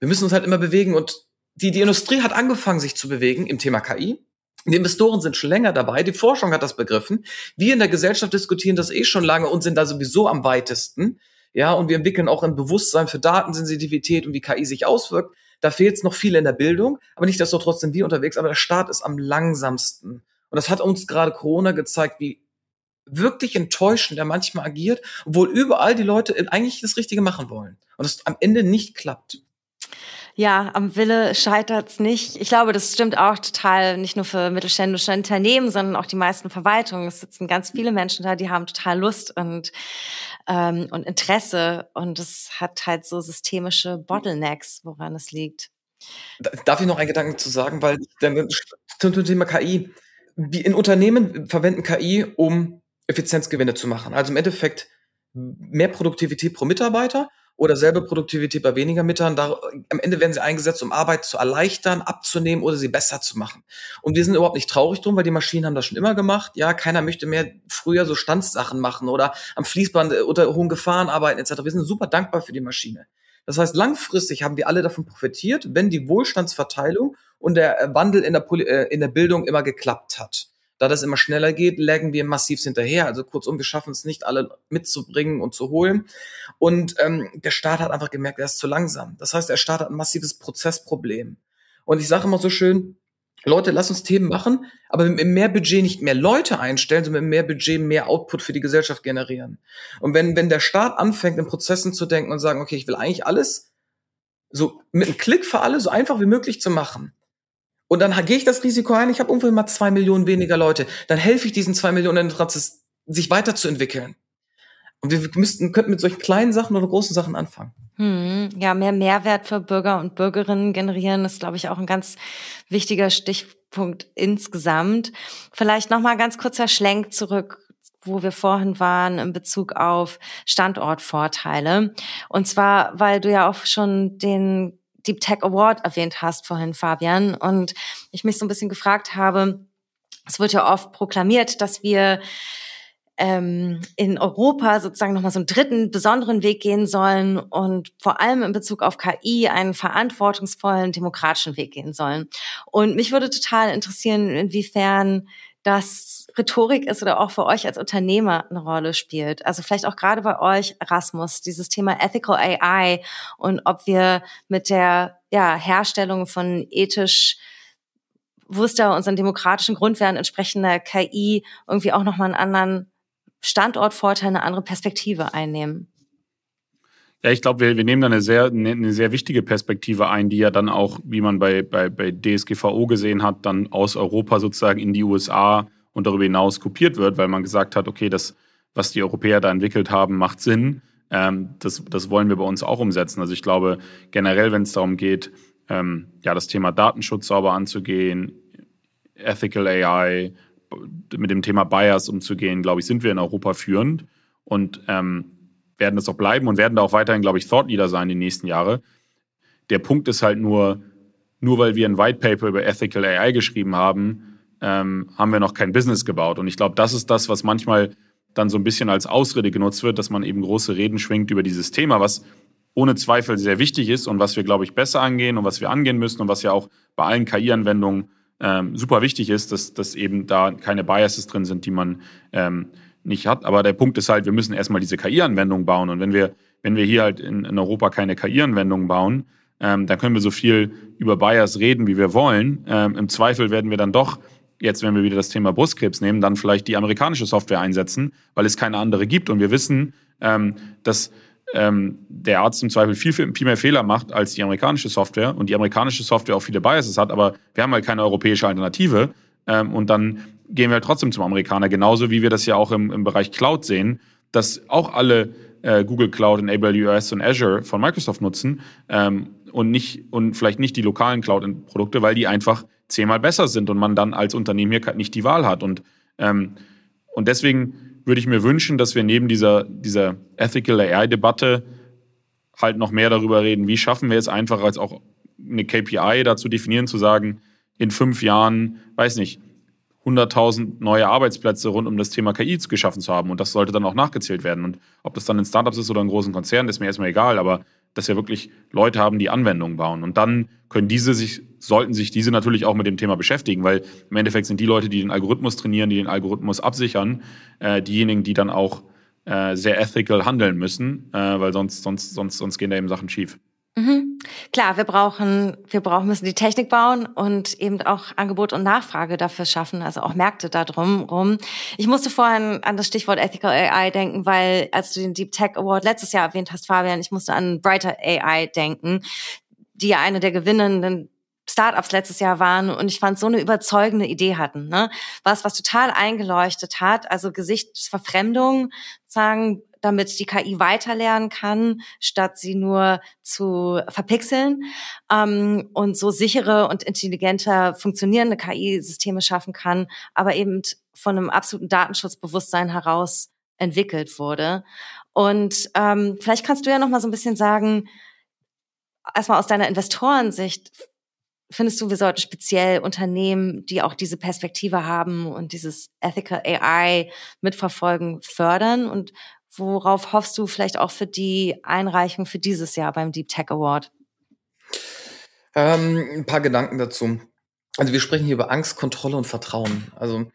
B: Wir müssen uns halt immer bewegen und die, die Industrie hat angefangen, sich zu bewegen im Thema KI. Die Investoren sind schon länger dabei, die Forschung hat das begriffen. Wir in der Gesellschaft diskutieren das eh schon lange und sind da sowieso am weitesten. Ja, und wir entwickeln auch ein Bewusstsein für Datensensitivität und wie KI sich auswirkt. Da fehlt es noch viel in der Bildung, aber nicht, dass so trotzdem wir unterwegs, aber der Staat ist am langsamsten. Und das hat uns gerade Corona gezeigt, wie wirklich enttäuschend er manchmal agiert, obwohl überall die Leute eigentlich das Richtige machen wollen. Und es am Ende nicht klappt.
A: Ja, am Wille scheitert's nicht. Ich glaube, das stimmt auch total, nicht nur für mittelständische Unternehmen, sondern auch die meisten Verwaltungen. Es sitzen ganz viele Menschen da, die haben total Lust und, ähm, und Interesse. Und es hat halt so systemische Bottlenecks, woran es liegt.
B: Darf ich noch einen Gedanken zu sagen, weil zum Thema KI wie in Unternehmen verwenden KI, um Effizienzgewinne zu machen. Also im Endeffekt mehr Produktivität pro Mitarbeiter oder selbe Produktivität bei weniger Mitarbeitern. Am Ende werden sie eingesetzt, um Arbeit zu erleichtern, abzunehmen oder sie besser zu machen. Und wir sind überhaupt nicht traurig drum, weil die Maschinen haben das schon immer gemacht. Ja, keiner möchte mehr früher so Standssachen machen oder am Fließband äh, unter hohen Gefahren arbeiten etc. Wir sind super dankbar für die Maschine. Das heißt, langfristig haben wir alle davon profitiert, wenn die Wohlstandsverteilung und der Wandel in der, Poli äh, in der Bildung immer geklappt hat. Da das immer schneller geht, lägen wir massiv hinterher. Also kurzum, wir schaffen es nicht, alle mitzubringen und zu holen. Und ähm, der Staat hat einfach gemerkt, er ist zu langsam. Das heißt, der Staat hat ein massives Prozessproblem. Und ich sage immer so schön, Leute, lass uns Themen machen, aber mit mehr Budget nicht mehr Leute einstellen, sondern mit mehr Budget mehr Output für die Gesellschaft generieren. Und wenn, wenn der Staat anfängt, in Prozessen zu denken und sagen, okay, ich will eigentlich alles so mit einem Klick für alle so einfach wie möglich zu machen. Und dann gehe ich das Risiko ein, ich habe irgendwo mal zwei Millionen weniger Leute. Dann helfe ich diesen zwei Millionen Prozess, sich weiterzuentwickeln. Und wir müssten, könnten mit solchen kleinen Sachen oder großen Sachen anfangen.
A: Hm, ja, mehr Mehrwert für Bürger und Bürgerinnen generieren ist, glaube ich, auch ein ganz wichtiger Stichpunkt insgesamt. Vielleicht noch mal ganz kurzer Schlenk zurück wo wir vorhin waren in Bezug auf Standortvorteile. Und zwar, weil du ja auch schon den Deep Tech Award erwähnt hast vorhin, Fabian, und ich mich so ein bisschen gefragt habe, es wird ja oft proklamiert, dass wir ähm, in Europa sozusagen nochmal so einen dritten besonderen Weg gehen sollen und vor allem in Bezug auf KI einen verantwortungsvollen demokratischen Weg gehen sollen. Und mich würde total interessieren, inwiefern das Rhetorik ist oder auch für euch als Unternehmer eine Rolle spielt. Also vielleicht auch gerade bei euch, Erasmus, dieses Thema Ethical AI und ob wir mit der ja, Herstellung von ethisch Wuster unseren demokratischen Grundwerten entsprechender KI irgendwie auch nochmal einen anderen Standortvorteil, eine andere Perspektive einnehmen.
C: Ja, ich glaube, wir, wir nehmen da eine sehr, eine sehr wichtige Perspektive ein, die ja dann auch, wie man bei, bei, bei DSGVO gesehen hat, dann aus Europa sozusagen in die USA und darüber hinaus kopiert wird, weil man gesagt hat, okay, das, was die Europäer da entwickelt haben, macht Sinn. Ähm, das, das wollen wir bei uns auch umsetzen. Also ich glaube, generell, wenn es darum geht, ähm, ja, das Thema Datenschutz sauber anzugehen, Ethical AI, mit dem Thema Bias umzugehen, glaube ich, sind wir in Europa führend und ähm, werden das auch bleiben und werden da auch weiterhin, glaube ich, Thought Leader sein die nächsten Jahre. Der Punkt ist halt nur, nur weil wir ein White Paper über Ethical AI geschrieben haben, ähm, haben wir noch kein Business gebaut. Und ich glaube, das ist das, was manchmal dann so ein bisschen als Ausrede genutzt wird, dass man eben große Reden schwingt über dieses Thema, was ohne Zweifel sehr wichtig ist und was wir, glaube ich, besser angehen und was wir angehen müssen und was ja auch bei allen KI-Anwendungen ähm, super wichtig ist, dass, dass eben da keine Biases drin sind, die man ähm, nicht hat. Aber der Punkt ist halt, wir müssen erstmal diese KI-Anwendung bauen. Und wenn wir, wenn wir hier halt in, in Europa keine KI-Anwendung bauen, ähm, dann können wir so viel über Bias reden, wie wir wollen. Ähm, Im Zweifel werden wir dann doch jetzt, wenn wir wieder das Thema Brustkrebs nehmen, dann vielleicht die amerikanische Software einsetzen, weil es keine andere gibt. Und wir wissen, ähm, dass ähm, der Arzt im Zweifel viel, viel mehr Fehler macht als die amerikanische Software und die amerikanische Software auch viele Biases hat, aber wir haben halt keine europäische Alternative. Ähm, und dann gehen wir halt trotzdem zum Amerikaner, genauso wie wir das ja auch im, im Bereich Cloud sehen, dass auch alle äh, Google Cloud und AWS und Azure von Microsoft nutzen ähm, und nicht und vielleicht nicht die lokalen Cloud-Produkte, weil die einfach zehnmal besser sind und man dann als Unternehmen hier nicht die Wahl hat. Und, ähm, und deswegen würde ich mir wünschen, dass wir neben dieser, dieser Ethical AI-Debatte halt noch mehr darüber reden, wie schaffen wir es einfach als auch eine KPI dazu definieren, zu sagen, in fünf Jahren, weiß nicht, 100.000 neue Arbeitsplätze rund um das Thema KI geschaffen zu haben. Und das sollte dann auch nachgezählt werden. Und ob das dann in Startups ist oder in großen Konzernen, ist mir erstmal egal. Aber dass wir wirklich Leute haben, die Anwendungen bauen. Und dann können diese sich, sollten sich diese natürlich auch mit dem Thema beschäftigen, weil im Endeffekt sind die Leute, die den Algorithmus trainieren, die den Algorithmus absichern, äh, diejenigen, die dann auch äh, sehr ethical handeln müssen, äh, weil sonst, sonst, sonst, sonst gehen da eben Sachen schief.
A: Mhm. Klar, wir brauchen, wir brauchen, müssen die Technik bauen und eben auch Angebot und Nachfrage dafür schaffen, also auch Märkte da drum rum. Ich musste vorhin an das Stichwort Ethical AI denken, weil als du den Deep Tech Award letztes Jahr erwähnt hast, Fabian, ich musste an Brighter AI denken, die ja eine der gewinnenden Startups letztes Jahr waren und ich fand so eine überzeugende Idee hatten, ne? Was was total eingeleuchtet hat, also Gesichtsverfremdung, sagen damit die KI weiterlernen kann, statt sie nur zu verpixeln ähm, und so sichere und intelligenter funktionierende KI-Systeme schaffen kann, aber eben von einem absoluten Datenschutzbewusstsein heraus entwickelt wurde. Und ähm, vielleicht kannst du ja noch mal so ein bisschen sagen, erstmal aus deiner Investorensicht, findest du, wir sollten speziell Unternehmen, die auch diese Perspektive haben und dieses Ethical AI mitverfolgen, fördern? Und Worauf hoffst du vielleicht auch für die Einreichung für dieses Jahr beim Deep Tech Award?
B: Ähm, ein paar Gedanken dazu. Also wir sprechen hier über Angst, Kontrolle und Vertrauen. Also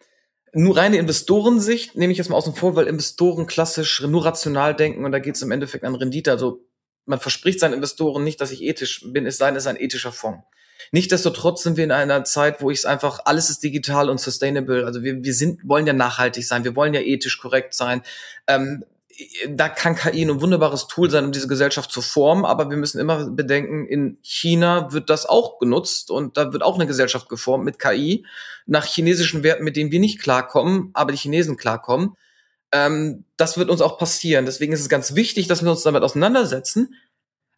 B: nur reine Investorensicht nehme ich jetzt mal außen vor, weil Investoren klassisch nur rational denken und da geht es im Endeffekt an Rendite. Also man verspricht seinen Investoren nicht, dass ich ethisch bin, es sei denn, es ist ein ethischer Fonds. Nichtsdestotrotz sind wir in einer Zeit, wo ich es einfach, alles ist digital und sustainable. Also wir, wir sind, wollen ja nachhaltig sein, wir wollen ja ethisch korrekt sein. Ähm, da kann KI ein wunderbares Tool sein, um diese Gesellschaft zu formen, aber wir müssen immer bedenken, in China wird das auch genutzt und da wird auch eine Gesellschaft geformt mit KI nach chinesischen Werten, mit denen wir nicht klarkommen, aber die Chinesen klarkommen. Ähm, das wird uns auch passieren. Deswegen ist es ganz wichtig, dass wir uns damit auseinandersetzen,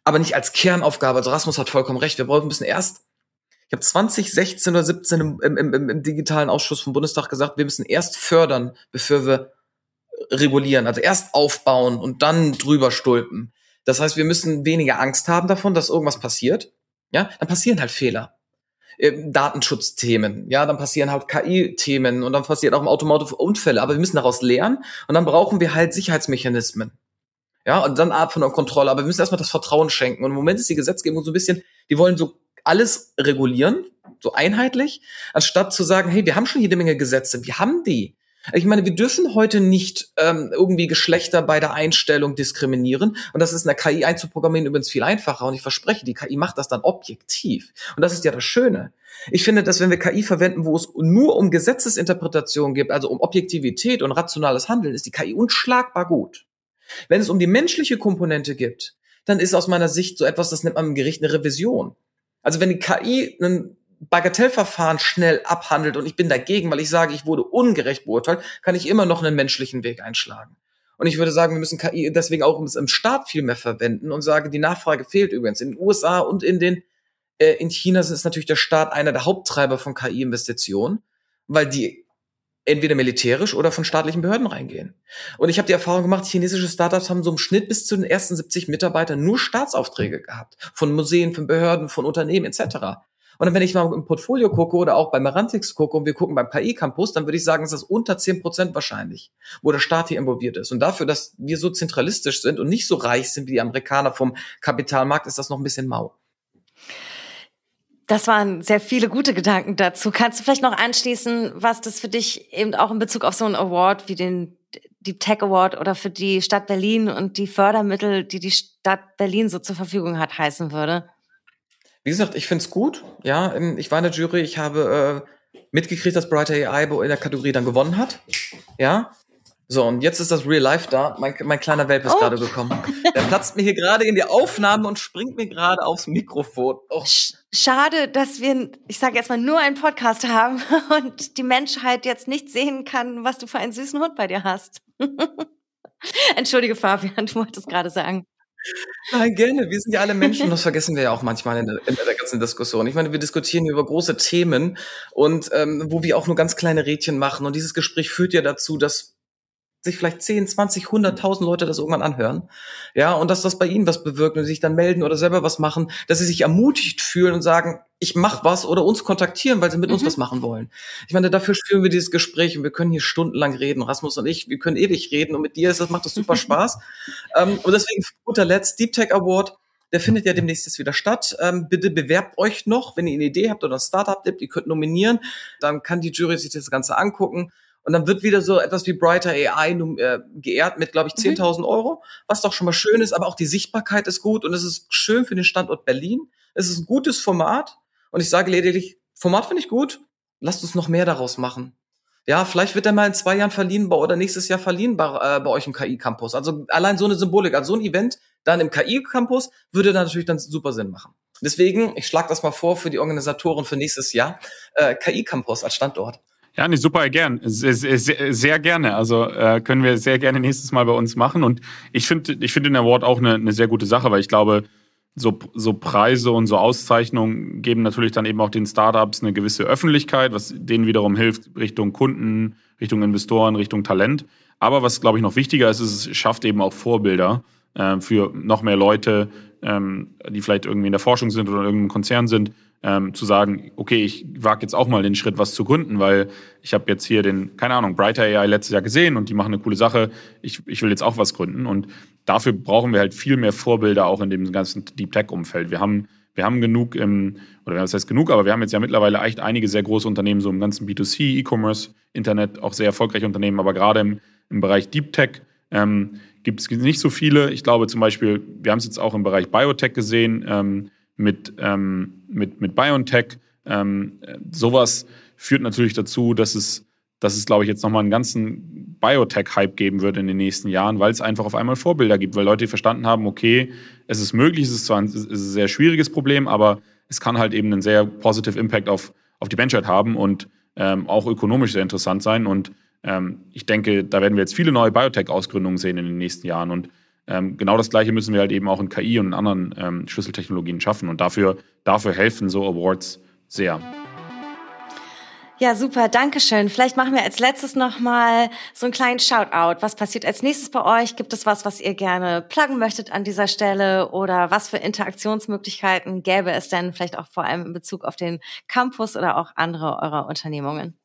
B: aber nicht als Kernaufgabe. Also Rasmus hat vollkommen recht. Wir brauchen ein bisschen erst ich habe 2016 oder 17 im, im, im, im digitalen Ausschuss vom Bundestag gesagt, wir müssen erst fördern, bevor wir regulieren, also erst aufbauen und dann drüber stulpen. Das heißt, wir müssen weniger Angst haben davon, dass irgendwas passiert. Ja, dann passieren halt Fehler. Ähm, Datenschutzthemen, ja, dann passieren halt KI-Themen und dann passiert auch im Automotive Unfälle, aber wir müssen daraus lernen und dann brauchen wir halt Sicherheitsmechanismen. Ja, und dann Art von Kontrolle, aber wir müssen erstmal das Vertrauen schenken. Und im Moment ist die Gesetzgebung so ein bisschen, die wollen so alles regulieren, so einheitlich, anstatt zu sagen, hey, wir haben schon jede Menge Gesetze, wir haben die. Ich meine, wir dürfen heute nicht ähm, irgendwie Geschlechter bei der Einstellung diskriminieren. Und das ist in der KI einzuprogrammieren übrigens viel einfacher. Und ich verspreche, die KI macht das dann objektiv. Und das ist ja das Schöne. Ich finde, dass wenn wir KI verwenden, wo es nur um Gesetzesinterpretation geht, also um Objektivität und rationales Handeln, ist die KI unschlagbar gut. Wenn es um die menschliche Komponente geht, dann ist aus meiner Sicht so etwas, das nennt man im Gericht eine Revision. Also wenn die KI einen Bagatellverfahren schnell abhandelt und ich bin dagegen, weil ich sage, ich wurde ungerecht beurteilt, kann ich immer noch einen menschlichen Weg einschlagen. Und ich würde sagen, wir müssen KI deswegen auch im Staat viel mehr verwenden und sage, die Nachfrage fehlt übrigens. In den USA und in den äh, in China ist natürlich der Staat einer der Haupttreiber von KI-Investitionen, weil die entweder militärisch oder von staatlichen Behörden reingehen. Und ich habe die Erfahrung gemacht, chinesische Startups haben so im Schnitt bis zu den ersten 70 Mitarbeitern nur Staatsaufträge gehabt. Von Museen, von Behörden, von Unternehmen etc. Und wenn ich mal im Portfolio gucke oder auch bei Merantix gucke und wir gucken beim KI-Campus, dann würde ich sagen, ist das unter zehn Prozent wahrscheinlich, wo der Staat hier involviert ist. Und dafür, dass wir so zentralistisch sind und nicht so reich sind wie die Amerikaner vom Kapitalmarkt, ist das noch ein bisschen mau.
A: Das waren sehr viele gute Gedanken dazu. Kannst du vielleicht noch anschließen, was das für dich eben auch in Bezug auf so einen Award wie den Deep Tech Award oder für die Stadt Berlin und die Fördermittel, die die Stadt Berlin so zur Verfügung hat, heißen würde?
B: Wie gesagt, ich finde es gut. Ja, ich war in der Jury, ich habe äh, mitgekriegt, dass Brighter AI in der Kategorie dann gewonnen hat. Ja, so, und jetzt ist das Real Life da. Mein, mein kleiner Welp ist oh. gerade gekommen. Der platzt mir hier gerade in die Aufnahme und springt mir gerade aufs Mikrofon. Oh.
A: Schade, dass wir, ich sage jetzt mal, nur einen Podcast haben und die Menschheit jetzt nicht sehen kann, was du für einen süßen Hund bei dir hast. Entschuldige, Fabian, du wolltest gerade sagen.
B: Nein, gerne. Wir sind ja alle Menschen. Das vergessen wir ja auch manchmal in der, in der ganzen Diskussion. Ich meine, wir diskutieren über große Themen und ähm, wo wir auch nur ganz kleine Rädchen machen. Und dieses Gespräch führt ja dazu, dass sich vielleicht 10, 20, 100.000 Leute das irgendwann anhören. Ja, und dass das bei ihnen was bewirkt und sich dann melden oder selber was machen, dass sie sich ermutigt fühlen und sagen, ich mach was oder uns kontaktieren, weil sie mit mhm. uns was machen wollen. Ich meine, dafür führen wir dieses Gespräch und wir können hier stundenlang reden. Rasmus und ich, wir können ewig reden und mit dir ist das, macht das super Spaß. ähm, und deswegen, guter Letzt, Deep Tech Award, der findet ja demnächst jetzt wieder statt. Ähm, bitte bewerbt euch noch, wenn ihr eine Idee habt oder ein Startup habt, ihr könnt nominieren. Dann kann die Jury sich das Ganze angucken. Und dann wird wieder so etwas wie Brighter AI äh, geehrt mit, glaube ich, 10.000 mhm. Euro, was doch schon mal schön ist, aber auch die Sichtbarkeit ist gut und es ist schön für den Standort Berlin. Es ist ein gutes Format und ich sage lediglich, Format finde ich gut, lasst uns noch mehr daraus machen. Ja, vielleicht wird er mal in zwei Jahren verliehen oder nächstes Jahr verliehen bei, äh, bei euch im KI-Campus. Also allein so eine Symbolik, also so ein Event dann im KI-Campus würde dann natürlich dann super Sinn machen. Deswegen, ich schlage das mal vor für die Organisatoren für nächstes Jahr, äh, KI-Campus als Standort.
C: Ja, nee, super gern. Sehr, sehr, sehr gerne. Also äh, können wir sehr gerne nächstes Mal bei uns machen. Und ich finde ich finde den Award auch eine, eine sehr gute Sache, weil ich glaube, so, so Preise und so Auszeichnungen geben natürlich dann eben auch den Startups eine gewisse Öffentlichkeit, was denen wiederum hilft Richtung Kunden, Richtung Investoren, Richtung Talent. Aber was, glaube ich, noch wichtiger ist, ist, es schafft eben auch Vorbilder äh, für noch mehr Leute, ähm, die vielleicht irgendwie in der Forschung sind oder in irgendeinem Konzern sind, ähm, zu sagen, okay, ich wage jetzt auch mal den Schritt, was zu gründen, weil ich habe jetzt hier den, keine Ahnung, Brighter AI letztes Jahr gesehen und die machen eine coole Sache. Ich, ich will jetzt auch was gründen. Und dafür brauchen wir halt viel mehr Vorbilder auch in dem ganzen Deep Tech-Umfeld. Wir haben, wir haben genug im, oder was heißt genug, aber wir haben jetzt ja mittlerweile echt einige sehr große Unternehmen, so im ganzen B2C, E-Commerce, Internet, auch sehr erfolgreiche Unternehmen, aber gerade im, im Bereich Deep Tech ähm, gibt es nicht so viele. Ich glaube zum Beispiel, wir haben es jetzt auch im Bereich Biotech gesehen, ähm, mit, ähm, mit, mit BioNTech. Ähm, sowas führt natürlich dazu, dass es, dass es, glaube ich, jetzt nochmal einen ganzen Biotech-Hype geben wird in den nächsten Jahren, weil es einfach auf einmal Vorbilder gibt, weil Leute verstanden haben, okay, es ist möglich, es ist zwar ein, ist ein sehr schwieriges Problem, aber es kann halt eben einen sehr positive Impact auf, auf die Menschheit haben und ähm, auch ökonomisch sehr interessant sein. Und ähm, ich denke, da werden wir jetzt viele neue Biotech-Ausgründungen sehen in den nächsten Jahren. Und ähm, genau das Gleiche müssen wir halt eben auch in KI und in anderen ähm, Schlüsseltechnologien schaffen. Und dafür, dafür helfen so Awards sehr.
A: Ja, super, danke schön. Vielleicht machen wir als letztes nochmal so einen kleinen Shoutout. Was passiert als nächstes bei euch? Gibt es was, was ihr gerne pluggen möchtet an dieser Stelle? Oder was für Interaktionsmöglichkeiten gäbe es denn vielleicht auch vor allem in Bezug auf den Campus oder auch andere eurer Unternehmungen?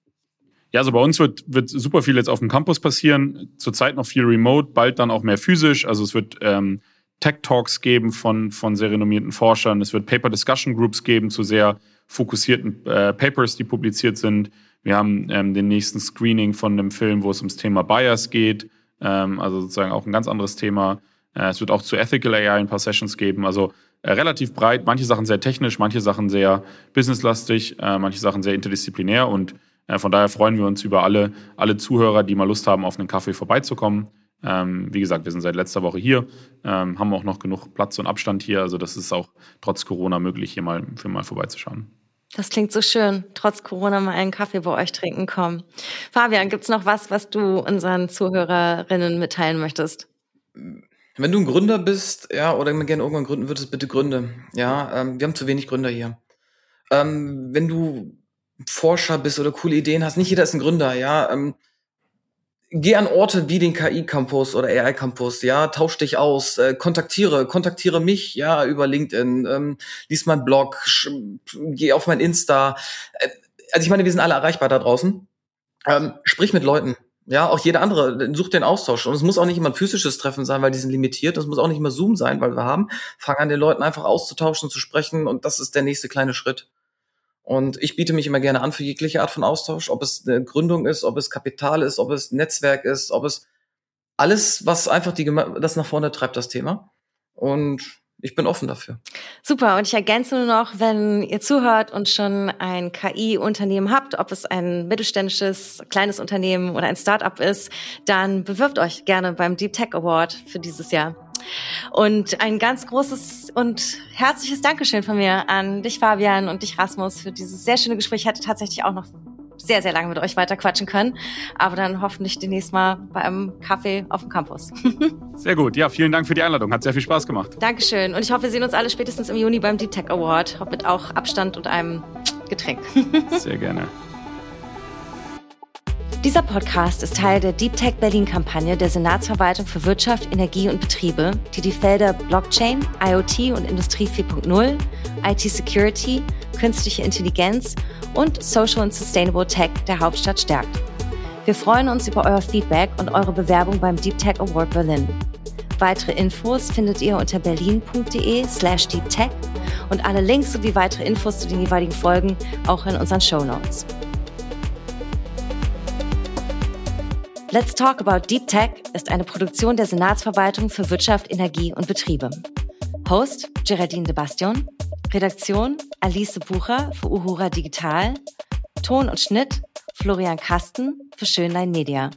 C: Ja, also bei uns wird, wird super viel jetzt auf dem Campus passieren. Zurzeit noch viel remote, bald dann auch mehr physisch. Also es wird ähm, Tech Talks geben von, von sehr renommierten Forschern. Es wird Paper Discussion Groups geben zu sehr fokussierten äh, Papers, die publiziert sind. Wir haben ähm, den nächsten Screening von einem Film, wo es ums Thema Bias geht. Ähm, also sozusagen auch ein ganz anderes Thema. Äh, es wird auch zu Ethical AI ein paar Sessions geben. Also äh, relativ breit. Manche Sachen sehr technisch, manche Sachen sehr businesslastig, äh, manche Sachen sehr interdisziplinär und von daher freuen wir uns über alle, alle Zuhörer, die mal Lust haben, auf einen Kaffee vorbeizukommen. Ähm, wie gesagt, wir sind seit letzter Woche hier, ähm, haben auch noch genug Platz und Abstand hier. Also das ist auch trotz Corona möglich, hier mal, für mal vorbeizuschauen.
A: Das klingt so schön, trotz Corona mal einen Kaffee bei euch trinken kommen. Fabian, gibt es noch was, was du unseren Zuhörerinnen mitteilen möchtest?
B: Wenn du ein Gründer bist, ja, oder gerne irgendwann gründen würdest, bitte gründe. Ja, ähm, wir haben zu wenig Gründer hier. Ähm, wenn du Forscher bist oder coole Ideen hast, nicht jeder ist ein Gründer, ja. Ähm, geh an Orte wie den KI-Campus oder AI-Campus, ja, tausch dich aus, äh, kontaktiere, kontaktiere mich, ja, über LinkedIn, ähm, lies meinen Blog, geh auf mein Insta. Äh, also ich meine, wir sind alle erreichbar da draußen. Ähm, sprich mit Leuten. Ja, auch jeder andere, such den Austausch. Und es muss auch nicht immer ein physisches Treffen sein, weil die sind limitiert. Es muss auch nicht immer Zoom sein, weil wir haben. Fang an, den Leuten einfach auszutauschen, zu sprechen und das ist der nächste kleine Schritt. Und ich biete mich immer gerne an für jegliche Art von Austausch, ob es eine Gründung ist, ob es Kapital ist, ob es Netzwerk ist, ob es alles, was einfach die, das nach vorne treibt, das Thema. Und ich bin offen dafür.
A: Super. Und ich ergänze nur noch, wenn ihr zuhört und schon ein KI-Unternehmen habt, ob es ein mittelständisches, kleines Unternehmen oder ein Startup ist, dann bewirbt euch gerne beim Deep Tech Award für dieses Jahr. Und ein ganz großes und herzliches Dankeschön von mir an dich, Fabian, und dich, Rasmus, für dieses sehr schöne Gespräch. Ich hatte tatsächlich auch noch sehr, sehr lange mit euch weiter quatschen können. Aber dann hoffentlich demnächst mal bei einem Kaffee auf dem Campus.
C: sehr gut. Ja, vielen Dank für die Einladung. Hat sehr viel Spaß gemacht.
A: Dankeschön. Und ich hoffe, wir sehen uns alle spätestens im Juni beim Deep Tech Award. Mit auch Abstand und einem Getränk.
C: sehr gerne.
A: Dieser Podcast ist Teil der Deep Tech Berlin Kampagne der Senatsverwaltung für Wirtschaft, Energie und Betriebe, die die Felder Blockchain, IoT und Industrie 4.0, IT Security, künstliche Intelligenz und Social and Sustainable Tech der Hauptstadt stärkt. Wir freuen uns über euer Feedback und eure Bewerbung beim Deep Tech Award Berlin. Weitere Infos findet ihr unter berlin.de slash deeptech und alle Links sowie weitere Infos zu den jeweiligen Folgen auch in unseren Show Notes. Let's Talk About Deep Tech ist eine Produktion der Senatsverwaltung für Wirtschaft, Energie und Betriebe. Host Geraldine de Bastion, Redaktion Alice Bucher für Uhura Digital, Ton und Schnitt Florian Kasten für Schönlein Media.